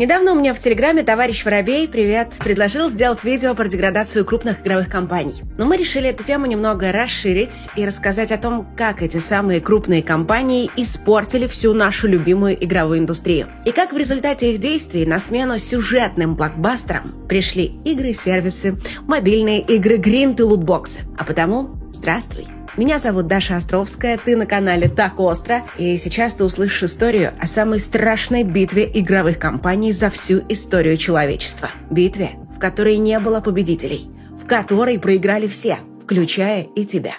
Недавно у меня в Телеграме товарищ Воробей, привет, предложил сделать видео про деградацию крупных игровых компаний. Но мы решили эту тему немного расширить и рассказать о том, как эти самые крупные компании испортили всю нашу любимую игровую индустрию. И как в результате их действий на смену сюжетным блокбастерам пришли игры-сервисы, мобильные игры, гринт и лутбоксы. А потому здравствуй! Меня зовут Даша Островская, ты на канале «Так остро», и сейчас ты услышишь историю о самой страшной битве игровых компаний за всю историю человечества. Битве, в которой не было победителей, в которой проиграли все, включая и тебя.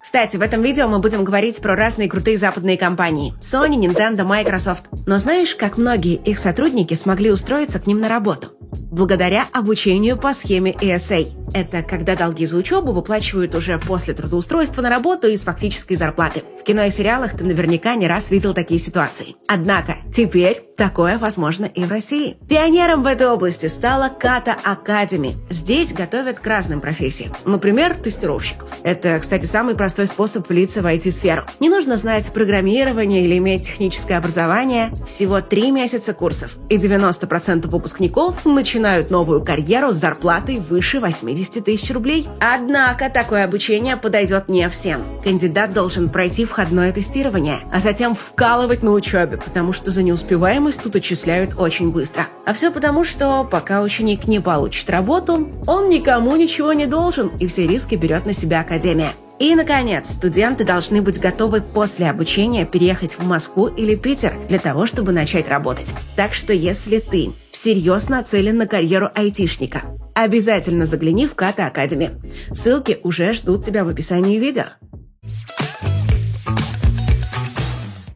Кстати, в этом видео мы будем говорить про разные крутые западные компании. Sony, Nintendo, Microsoft. Но знаешь, как многие их сотрудники смогли устроиться к ним на работу? Благодаря обучению по схеме ESA – это когда долги за учебу выплачивают уже после трудоустройства на работу из фактической зарплаты. В кино и сериалах ты наверняка не раз видел такие ситуации. Однако теперь такое возможно и в России. Пионером в этой области стала Ката Академи. Здесь готовят к разным профессиям. Например, тестировщиков. Это, кстати, самый простой способ влиться в IT-сферу. Не нужно знать программирование или иметь техническое образование. Всего три месяца курсов. И 90% выпускников начинают новую карьеру с зарплатой выше 80 50 тысяч рублей. Однако такое обучение подойдет не всем. Кандидат должен пройти входное тестирование, а затем вкалывать на учебе, потому что за неуспеваемость тут отчисляют очень быстро. А все потому, что пока ученик не получит работу, он никому ничего не должен, и все риски берет на себя академия. И, наконец, студенты должны быть готовы после обучения переехать в Москву или Питер для того, чтобы начать работать. Так что если ты всерьез нацелен на карьеру айтишника, обязательно загляни в Ката Академи. Ссылки уже ждут тебя в описании видео.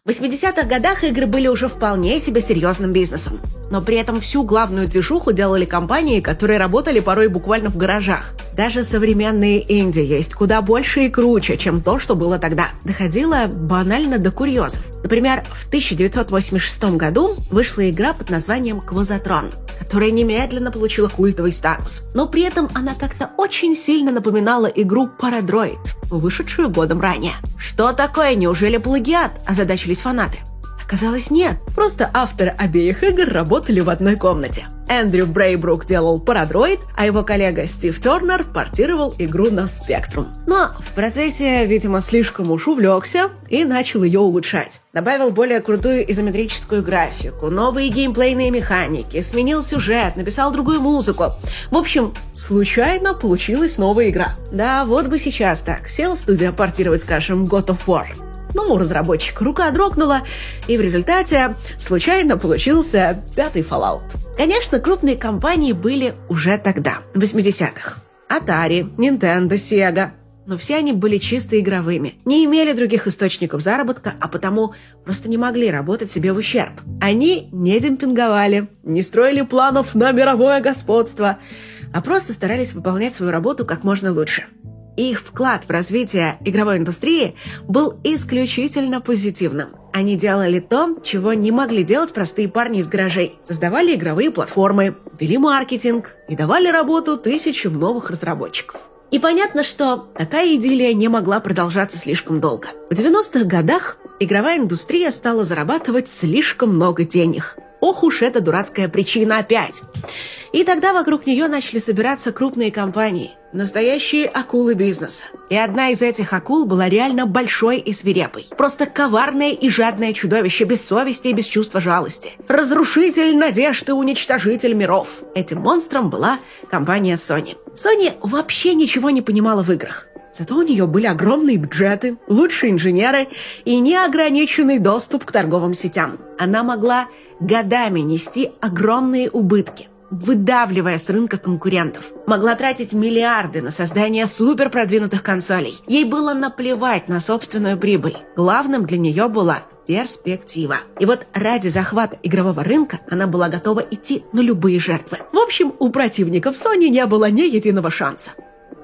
В 80-х годах игры были уже вполне себе серьезным бизнесом. Но при этом всю главную движуху делали компании, которые работали порой буквально в гаражах. Даже современные инди есть куда больше и круче, чем то, что было тогда. Доходило банально до курьезов. Например, в 1986 году вышла игра под названием «Квазатрон», которая немедленно получила культовый статус. Но при этом она как-то очень сильно напоминала игру «Парадроид», вышедшую годом ранее. Что такое? Неужели плагиат? Озадачились фанаты. Оказалось, нет. Просто авторы обеих игр работали в одной комнате. Эндрю Брейбрук делал Парадроид, а его коллега Стив Тернер портировал игру на Spectrum. Но в процессе, видимо, слишком уж увлекся и начал ее улучшать. Добавил более крутую изометрическую графику, новые геймплейные механики, сменил сюжет, написал другую музыку. В общем, случайно получилась новая игра. Да, вот бы сейчас так. Сел студия портировать, скажем, God of War но у разработчика рука дрогнула, и в результате случайно получился пятый Fallout. Конечно, крупные компании были уже тогда, в 80-х. Atari, Nintendo, Sega. Но все они были чисто игровыми, не имели других источников заработка, а потому просто не могли работать себе в ущерб. Они не демпинговали, не строили планов на мировое господство, а просто старались выполнять свою работу как можно лучше. Их вклад в развитие игровой индустрии был исключительно позитивным. Они делали то, чего не могли делать простые парни из гаражей. Создавали игровые платформы, вели маркетинг и давали работу тысячам новых разработчиков. И понятно, что такая идиллия не могла продолжаться слишком долго. В 90-х годах игровая индустрия стала зарабатывать слишком много денег. Ох уж эта дурацкая причина опять. И тогда вокруг нее начали собираться крупные компании, настоящие акулы бизнеса. И одна из этих акул была реально большой и свирепой. Просто коварное и жадное чудовище без совести и без чувства жалости. Разрушитель надежд и уничтожитель миров. Этим монстром была компания Sony. Sony вообще ничего не понимала в играх. Зато у нее были огромные бюджеты, лучшие инженеры и неограниченный доступ к торговым сетям. Она могла годами нести огромные убытки выдавливая с рынка конкурентов. Могла тратить миллиарды на создание супер продвинутых консолей. Ей было наплевать на собственную прибыль. Главным для нее была перспектива. И вот ради захвата игрового рынка она была готова идти на любые жертвы. В общем, у противников Sony не было ни единого шанса.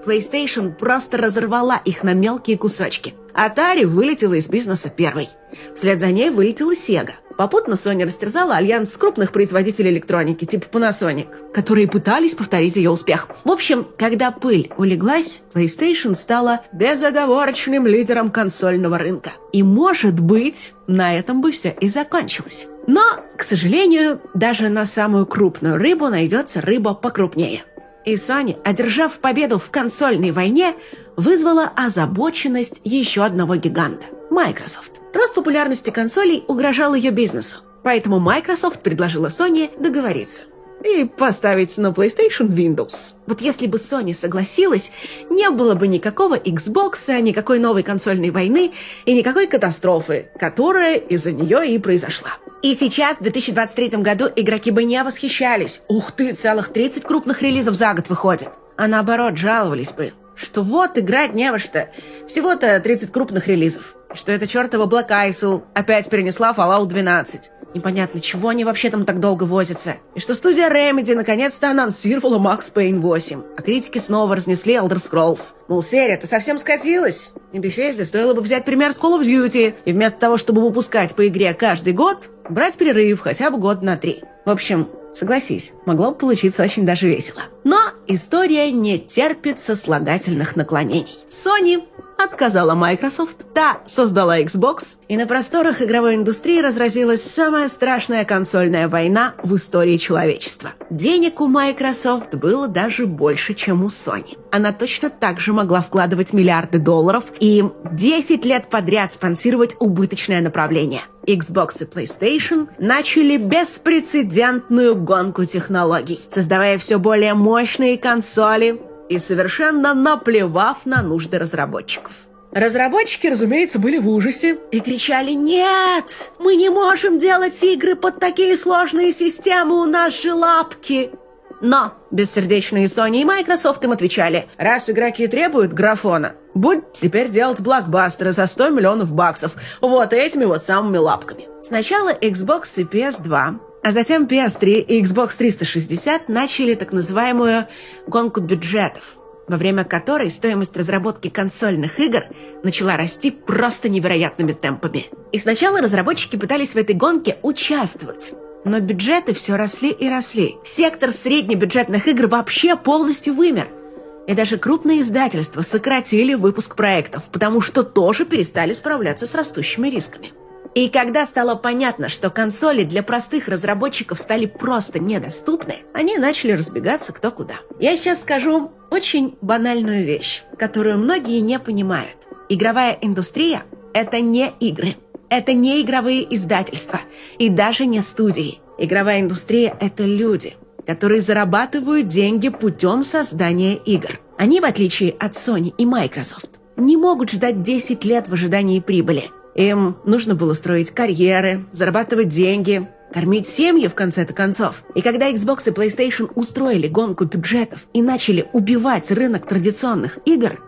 PlayStation просто разорвала их на мелкие кусочки. Atari вылетела из бизнеса первой. Вслед за ней вылетела Sega. Попутно Sony растерзала альянс крупных производителей электроники, типа Panasonic, которые пытались повторить ее успех. В общем, когда пыль улеглась, PlayStation стала безоговорочным лидером консольного рынка. И, может быть, на этом бы все и закончилось. Но, к сожалению, даже на самую крупную рыбу найдется рыба покрупнее. И Sony, одержав победу в консольной войне, вызвала озабоченность еще одного гиганта – Microsoft. Рост популярности консолей угрожал ее бизнесу, поэтому Microsoft предложила Sony договориться и поставить на PlayStation Windows. Вот если бы Sony согласилась, не было бы никакого Xbox, никакой новой консольной войны и никакой катастрофы, которая из-за нее и произошла. И сейчас, в 2023 году, игроки бы не восхищались. Ух ты, целых 30 крупных релизов за год выходит. А наоборот, жаловались бы, что вот играть не во что. Всего-то 30 крупных релизов. Что эта чертова Black Isle опять перенесла Fallout 12. Непонятно, чего они вообще там так долго возятся. И что студия Remedy наконец-то анонсировала Max Payne 8. А критики снова разнесли Elder Scrolls. Мол, серия-то совсем скатилась. И Bethesda стоило бы взять пример с Call of Duty. И вместо того, чтобы выпускать по игре каждый год, брать перерыв хотя бы год на три. В общем, согласись, могло бы получиться очень даже весело. Но история не терпит сослагательных наклонений. Sony отказала Microsoft, та создала Xbox, и на просторах игровой индустрии разразилась самая страшная консольная война в истории человечества. Денег у Microsoft было даже больше, чем у Sony. Она точно так же могла вкладывать миллиарды долларов и 10 лет подряд спонсировать убыточное направление. Xbox и PlayStation начали беспрецедентную гонку технологий, создавая все более мощные консоли, и совершенно наплевав на нужды разработчиков. Разработчики, разумеется, были в ужасе и кричали «Нет! Мы не можем делать игры под такие сложные системы, у нас же лапки!» Но бессердечные Sony и Microsoft им отвечали «Раз игроки требуют графона, будь теперь делать блокбастеры за 100 миллионов баксов вот этими вот самыми лапками». Сначала Xbox и PS2 а затем PS3 и Xbox 360 начали так называемую гонку бюджетов, во время которой стоимость разработки консольных игр начала расти просто невероятными темпами. И сначала разработчики пытались в этой гонке участвовать. Но бюджеты все росли и росли. Сектор среднебюджетных игр вообще полностью вымер. И даже крупные издательства сократили выпуск проектов, потому что тоже перестали справляться с растущими рисками. И когда стало понятно, что консоли для простых разработчиков стали просто недоступны, они начали разбегаться кто куда. Я сейчас скажу очень банальную вещь, которую многие не понимают. Игровая индустрия – это не игры. Это не игровые издательства и даже не студии. Игровая индустрия – это люди, которые зарабатывают деньги путем создания игр. Они, в отличие от Sony и Microsoft, не могут ждать 10 лет в ожидании прибыли – им нужно было строить карьеры, зарабатывать деньги, кормить семьи в конце-то концов. И когда Xbox и PlayStation устроили гонку бюджетов и начали убивать рынок традиционных игр,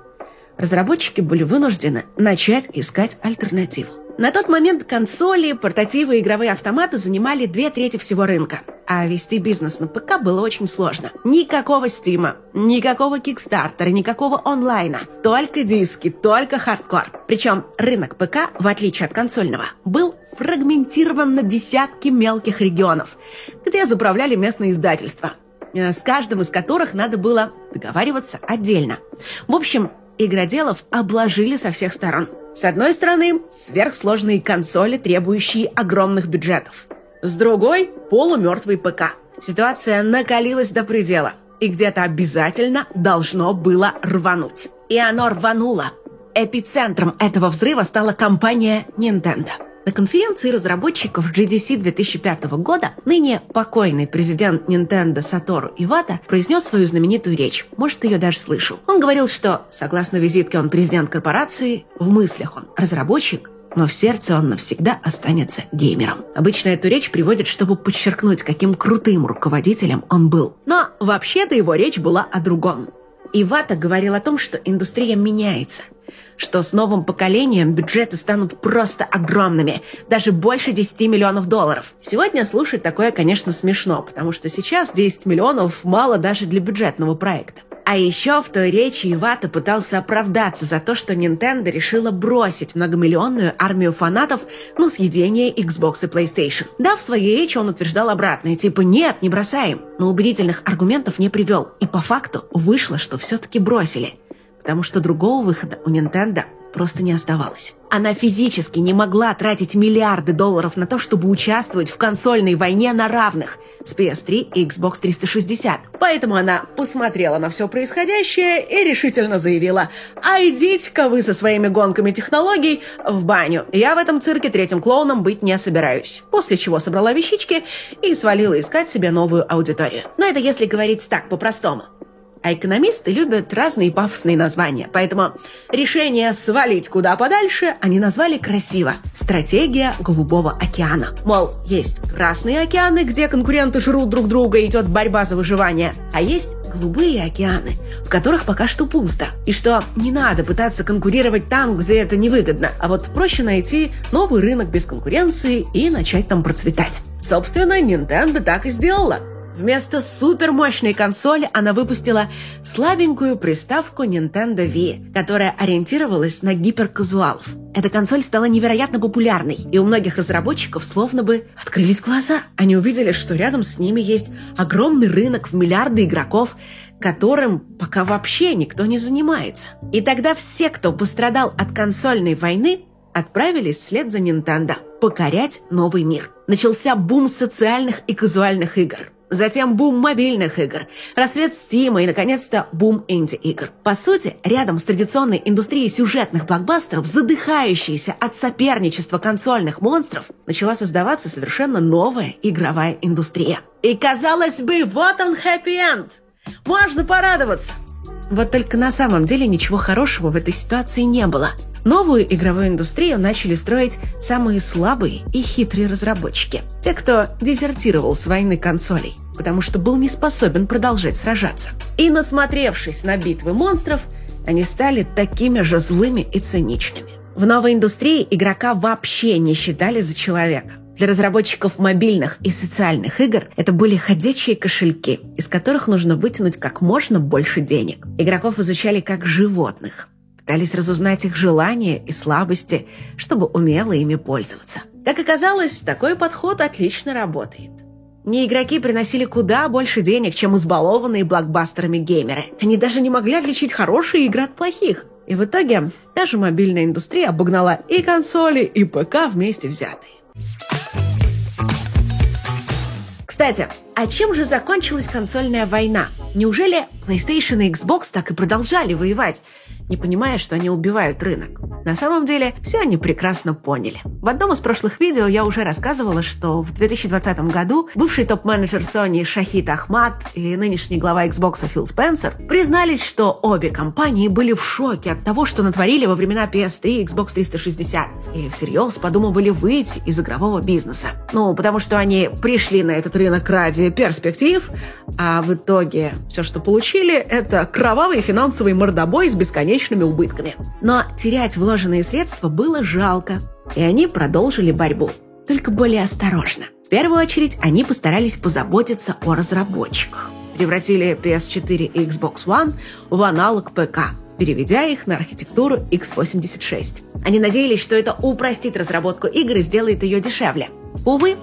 разработчики были вынуждены начать искать альтернативу. На тот момент консоли, портативы и игровые автоматы занимали две трети всего рынка. А вести бизнес на ПК было очень сложно. Никакого стима, никакого кикстартера, никакого онлайна. Только диски, только хардкор. Причем рынок ПК, в отличие от консольного, был фрагментирован на десятки мелких регионов, где заправляли местные издательства, э, с каждым из которых надо было договариваться отдельно. В общем, игроделов обложили со всех сторон – с одной стороны, сверхсложные консоли, требующие огромных бюджетов. С другой – полумертвый ПК. Ситуация накалилась до предела, и где-то обязательно должно было рвануть. И оно рвануло. Эпицентром этого взрыва стала компания Nintendo – на конференции разработчиков GDC 2005 года ныне покойный президент Nintendo Сатору Ивата произнес свою знаменитую речь. Может, ее даже слышал. Он говорил, что, согласно визитке, он президент корпорации, в мыслях он разработчик, но в сердце он навсегда останется геймером. Обычно эту речь приводят, чтобы подчеркнуть, каким крутым руководителем он был. Но вообще-то его речь была о другом. Ивата говорил о том, что индустрия меняется, что с новым поколением бюджеты станут просто огромными, даже больше 10 миллионов долларов. Сегодня слушать такое, конечно, смешно, потому что сейчас 10 миллионов мало даже для бюджетного проекта. А еще в той речи Ивата пытался оправдаться за то, что Nintendo решила бросить многомиллионную армию фанатов на съедение Xbox и PlayStation. Да, в своей речи он утверждал обратное, типа «нет, не бросаем», но убедительных аргументов не привел. И по факту вышло, что все-таки бросили. Потому что другого выхода у Nintendo просто не оставалось. Она физически не могла тратить миллиарды долларов на то, чтобы участвовать в консольной войне на равных с PS3 и Xbox 360. Поэтому она посмотрела на все происходящее и решительно заявила «А идите-ка вы со своими гонками технологий в баню. Я в этом цирке третьим клоуном быть не собираюсь». После чего собрала вещички и свалила искать себе новую аудиторию. Но это если говорить так по-простому а экономисты любят разные пафосные названия, поэтому решение свалить куда подальше они назвали красиво «Стратегия Голубого океана». Мол, есть красные океаны, где конкуренты жрут друг друга, идет борьба за выживание, а есть голубые океаны, в которых пока что пусто. И что не надо пытаться конкурировать там, где это невыгодно, а вот проще найти новый рынок без конкуренции и начать там процветать. Собственно, Nintendo так и сделала – Вместо супермощной консоли она выпустила слабенькую приставку Nintendo Wii, которая ориентировалась на гиперказуалов. Эта консоль стала невероятно популярной, и у многих разработчиков словно бы открылись глаза. Они увидели, что рядом с ними есть огромный рынок в миллиарды игроков, которым пока вообще никто не занимается. И тогда все, кто пострадал от консольной войны, отправились вслед за Nintendo покорять новый мир. Начался бум социальных и казуальных игр. Затем бум мобильных игр, рассвет Стима и, наконец-то, бум инди-игр. По сути, рядом с традиционной индустрией сюжетных блокбастеров, задыхающейся от соперничества консольных монстров, начала создаваться совершенно новая игровая индустрия. И, казалось бы, вот он хэппи-энд! Можно порадоваться! Вот только на самом деле ничего хорошего в этой ситуации не было – Новую игровую индустрию начали строить самые слабые и хитрые разработчики. Те, кто дезертировал с войны консолей, потому что был не способен продолжать сражаться. И насмотревшись на битвы монстров, они стали такими же злыми и циничными. В новой индустрии игрока вообще не считали за человека. Для разработчиков мобильных и социальных игр это были ходячие кошельки, из которых нужно вытянуть как можно больше денег. Игроков изучали как животных пытались разузнать их желания и слабости, чтобы умело ими пользоваться. Как оказалось, такой подход отлично работает. Не игроки приносили куда больше денег, чем избалованные блокбастерами геймеры. Они даже не могли отличить хорошие игры от плохих. И в итоге даже мобильная индустрия обогнала и консоли, и ПК вместе взятые. Кстати, а чем же закончилась консольная война? Неужели PlayStation и Xbox так и продолжали воевать? Не понимая, что они убивают рынок. На самом деле, все они прекрасно поняли. В одном из прошлых видео я уже рассказывала, что в 2020 году бывший топ-менеджер Sony Шахид Ахмад и нынешний глава Xbox Фил Спенсер признались, что обе компании были в шоке от того, что натворили во времена PS3 и Xbox 360, и всерьез подумывали выйти из игрового бизнеса. Ну, потому что они пришли на этот рынок ради перспектив, а в итоге все, что получили, это кровавый финансовый мордобой с бесконечными убытками. Но терять вложенные средства было жалко, и они продолжили борьбу, только более осторожно. В первую очередь они постарались позаботиться о разработчиках. Превратили PS4 и Xbox One в аналог ПК, переведя их на архитектуру x86. Они надеялись, что это упростит разработку игры и сделает ее дешевле. Увы,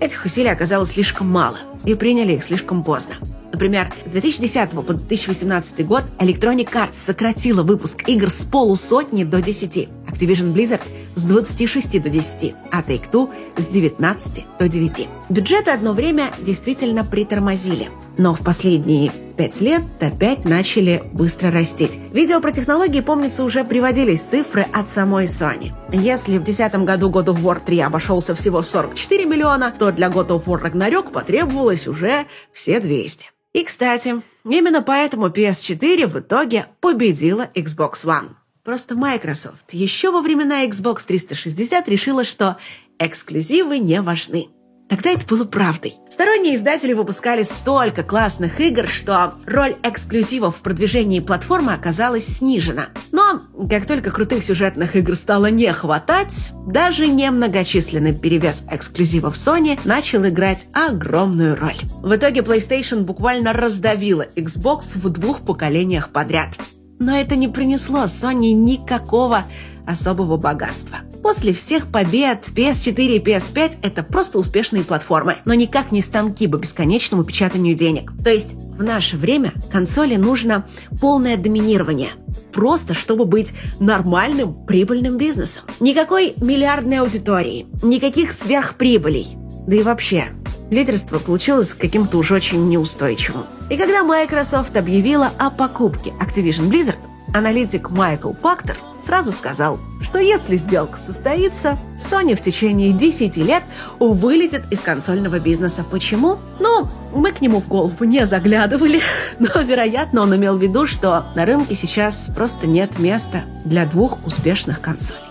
этих усилий оказалось слишком мало, и приняли их слишком поздно. Например, с 2010 по 2018 год Electronic Arts сократила выпуск игр с полусотни до 10, Activision Blizzard с 26 до 10, а Take-Two с 19 до 9. Бюджеты одно время действительно притормозили, но в последние пять лет опять начали быстро расти. Видео про технологии, помнится, уже приводились цифры от самой Sony. Если в 2010 году God of War 3 обошелся всего 44 миллиона, то для God of War Ragnarok потребовалось уже все 200. И, кстати, именно поэтому PS4 в итоге победила Xbox One. Просто Microsoft еще во времена Xbox 360 решила, что эксклюзивы не важны. Тогда это было правдой. Сторонние издатели выпускали столько классных игр, что роль эксклюзивов в продвижении платформы оказалась снижена. Но как только крутых сюжетных игр стало не хватать, даже немногочисленный перевес эксклюзивов Sony начал играть огромную роль. В итоге PlayStation буквально раздавила Xbox в двух поколениях подряд. Но это не принесло Sony никакого особого богатства. После всех побед PS4 и PS5 это просто успешные платформы, но никак не станки по бесконечному печатанию денег. То есть в наше время консоли нужно полное доминирование. Просто чтобы быть нормальным, прибыльным бизнесом. Никакой миллиардной аудитории, никаких сверхприбылей. Да и вообще, лидерство получилось каким-то уж очень неустойчивым. И когда Microsoft объявила о покупке Activision Blizzard, аналитик Майкл Пактер сразу сказал, что если сделка состоится, Sony в течение 10 лет вылетит из консольного бизнеса. Почему? Ну, мы к нему в голову не заглядывали, но, вероятно, он имел в виду, что на рынке сейчас просто нет места для двух успешных консолей.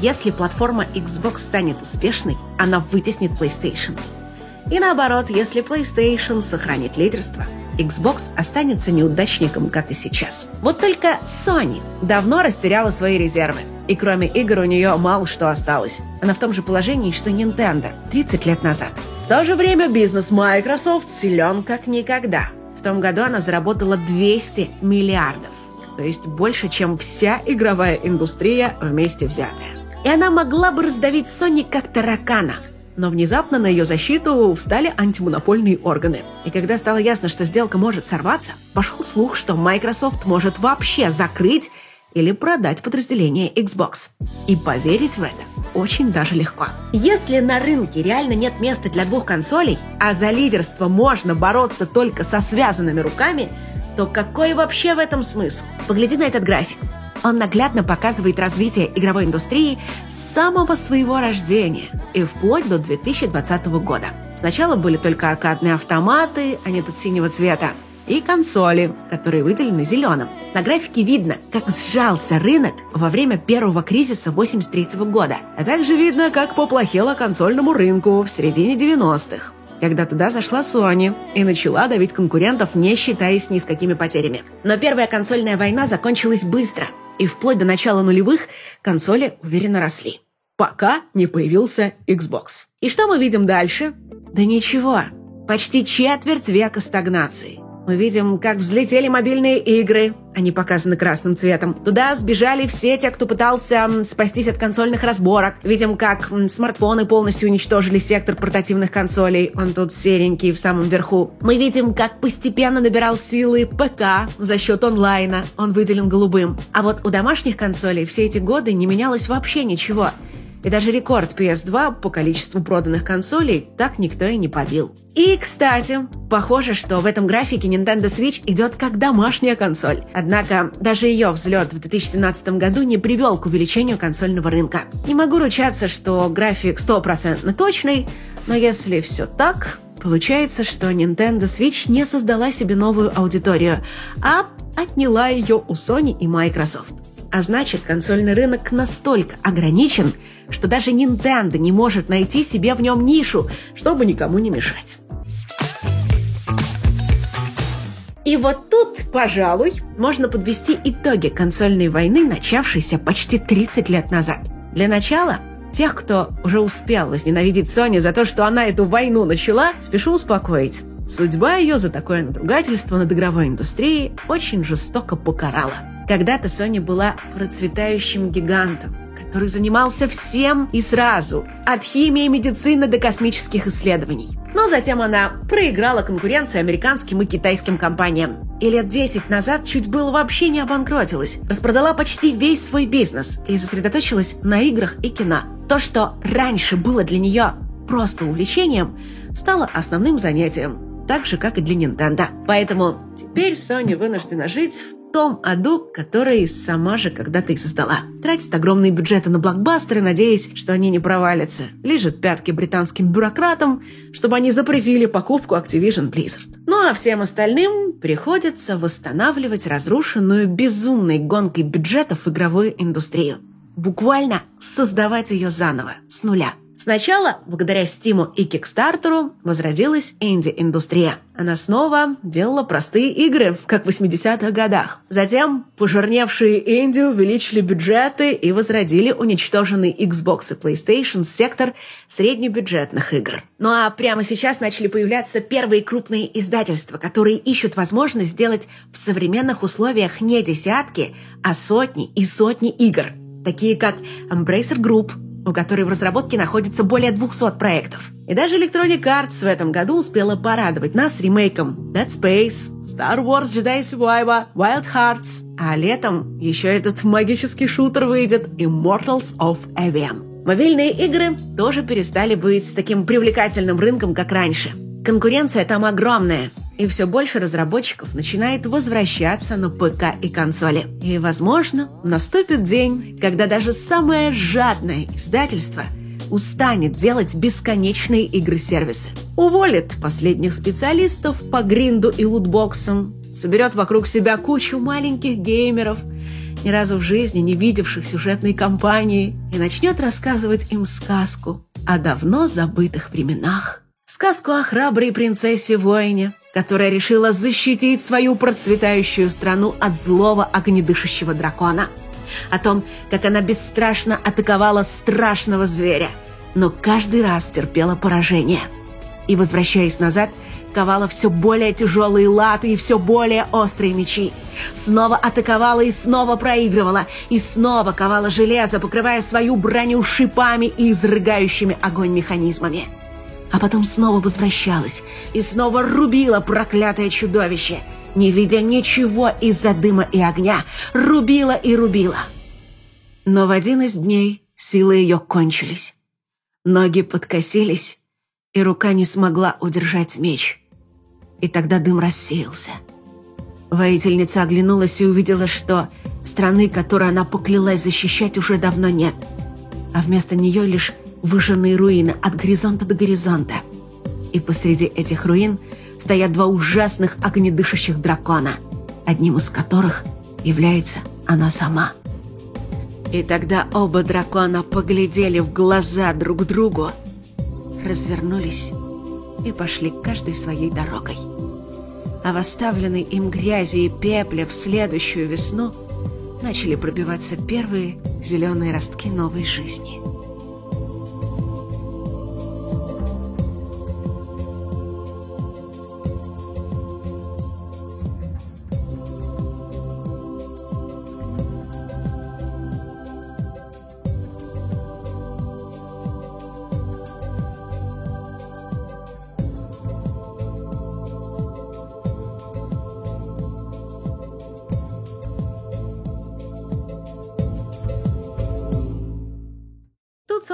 Если платформа Xbox станет успешной, она вытеснит PlayStation. И наоборот, если PlayStation сохранит лидерство – Xbox останется неудачником, как и сейчас. Вот только Sony давно растеряла свои резервы. И кроме игр у нее мало что осталось. Она в том же положении, что Nintendo 30 лет назад. В то же время бизнес Microsoft силен как никогда. В том году она заработала 200 миллиардов. То есть больше, чем вся игровая индустрия вместе взятая. И она могла бы раздавить Sony как таракана – но внезапно на ее защиту встали антимонопольные органы. И когда стало ясно, что сделка может сорваться, пошел слух, что Microsoft может вообще закрыть или продать подразделение Xbox. И поверить в это очень даже легко. Если на рынке реально нет места для двух консолей, а за лидерство можно бороться только со связанными руками, то какой вообще в этом смысл? Погляди на этот график. Он наглядно показывает развитие игровой индустрии с самого своего рождения и вплоть до 2020 года. Сначала были только аркадные автоматы, они тут синего цвета, и консоли, которые выделены зеленым. На графике видно, как сжался рынок во время первого кризиса 83 года, а также видно, как поплохело консольному рынку в середине 90-х когда туда зашла Sony и начала давить конкурентов, не считаясь ни с какими потерями. Но первая консольная война закончилась быстро, и вплоть до начала нулевых консоли уверенно росли. Пока не появился Xbox. И что мы видим дальше? Да ничего. Почти четверть века стагнации. Мы видим, как взлетели мобильные игры, они показаны красным цветом. Туда сбежали все те, кто пытался спастись от консольных разборок. Видим, как смартфоны полностью уничтожили сектор портативных консолей. Он тут серенький в самом верху. Мы видим, как постепенно набирал силы ПК за счет онлайна. Он выделен голубым. А вот у домашних консолей все эти годы не менялось вообще ничего. И даже рекорд PS2 по количеству проданных консолей так никто и не побил. И, кстати, похоже, что в этом графике Nintendo Switch идет как домашняя консоль. Однако даже ее взлет в 2017 году не привел к увеличению консольного рынка. Не могу ручаться, что график стопроцентно точный, но если все так, получается, что Nintendo Switch не создала себе новую аудиторию, а отняла ее у Sony и Microsoft. А значит, консольный рынок настолько ограничен, что даже Nintendo не может найти себе в нем нишу, чтобы никому не мешать. И вот тут, пожалуй, можно подвести итоги консольной войны, начавшейся почти 30 лет назад. Для начала, тех, кто уже успел возненавидеть Sony за то, что она эту войну начала, спешу успокоить. Судьба ее за такое надругательство над игровой индустрией очень жестоко покарала. Когда-то Sony была процветающим гигантом, который занимался всем и сразу, от химии и медицины до космических исследований. Но затем она проиграла конкуренцию американским и китайским компаниям. И лет 10 назад чуть было вообще не обанкротилась, распродала почти весь свой бизнес и сосредоточилась на играх и кино. То, что раньше было для нее просто увлечением, стало основным занятием, так же, как и для Nintendo. Поэтому теперь Sony вынуждена жить в том аду, который сама же когда-то и создала. Тратит огромные бюджеты на блокбастеры, надеясь, что они не провалятся. Лежит пятки британским бюрократам, чтобы они запретили покупку Activision Blizzard. Ну а всем остальным приходится восстанавливать разрушенную безумной гонкой бюджетов игровую индустрию. Буквально создавать ее заново, с нуля. Сначала, благодаря Стиму и Кикстартеру, возродилась инди-индустрия. Она снова делала простые игры, как в 80-х годах. Затем пожирневшие инди увеличили бюджеты и возродили уничтоженный Xbox и PlayStation сектор среднебюджетных игр. Ну а прямо сейчас начали появляться первые крупные издательства, которые ищут возможность сделать в современных условиях не десятки, а сотни и сотни игр. Такие как Embracer Group – у которой в разработке находится более 200 проектов. И даже Electronic Arts в этом году успела порадовать нас ремейком Dead Space, Star Wars Jedi Survivor, Wild Hearts, а летом еще этот магический шутер выйдет Immortals of Avium. Мобильные игры тоже перестали быть таким привлекательным рынком, как раньше. Конкуренция там огромная, и все больше разработчиков начинает возвращаться на ПК и консоли. И, возможно, наступит день, когда даже самое жадное издательство устанет делать бесконечные игры-сервисы. Уволит последних специалистов по гринду и лутбоксам, соберет вокруг себя кучу маленьких геймеров, ни разу в жизни не видевших сюжетной кампании, и начнет рассказывать им сказку о давно забытых временах. Сказку о храброй принцессе-воине, которая решила защитить свою процветающую страну от злого огнедышащего дракона. О том, как она бесстрашно атаковала страшного зверя, но каждый раз терпела поражение. И, возвращаясь назад, ковала все более тяжелые латы и все более острые мечи. Снова атаковала и снова проигрывала, и снова ковала железо, покрывая свою броню шипами и изрыгающими огонь механизмами а потом снова возвращалась и снова рубила проклятое чудовище, не видя ничего из-за дыма и огня, рубила и рубила. Но в один из дней силы ее кончились. Ноги подкосились, и рука не смогла удержать меч. И тогда дым рассеялся. Воительница оглянулась и увидела, что страны, которую она поклялась защищать, уже давно нет, а вместо нее лишь выжженные руины от горизонта до горизонта. И посреди этих руин стоят два ужасных огнедышащих дракона, одним из которых является она сама. И тогда оба дракона поглядели в глаза друг другу, развернулись и пошли каждой своей дорогой. А в оставленной им грязи и пепле в следующую весну начали пробиваться первые зеленые ростки новой жизни.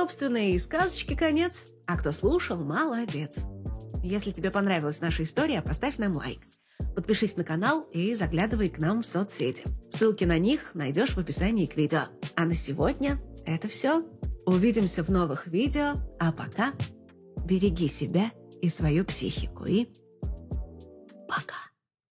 Собственно, и сказочки конец. А кто слушал, молодец. Если тебе понравилась наша история, поставь нам лайк. Подпишись на канал и заглядывай к нам в соцсети. Ссылки на них найдешь в описании к видео. А на сегодня это все. Увидимся в новых видео, а пока береги себя и свою психику и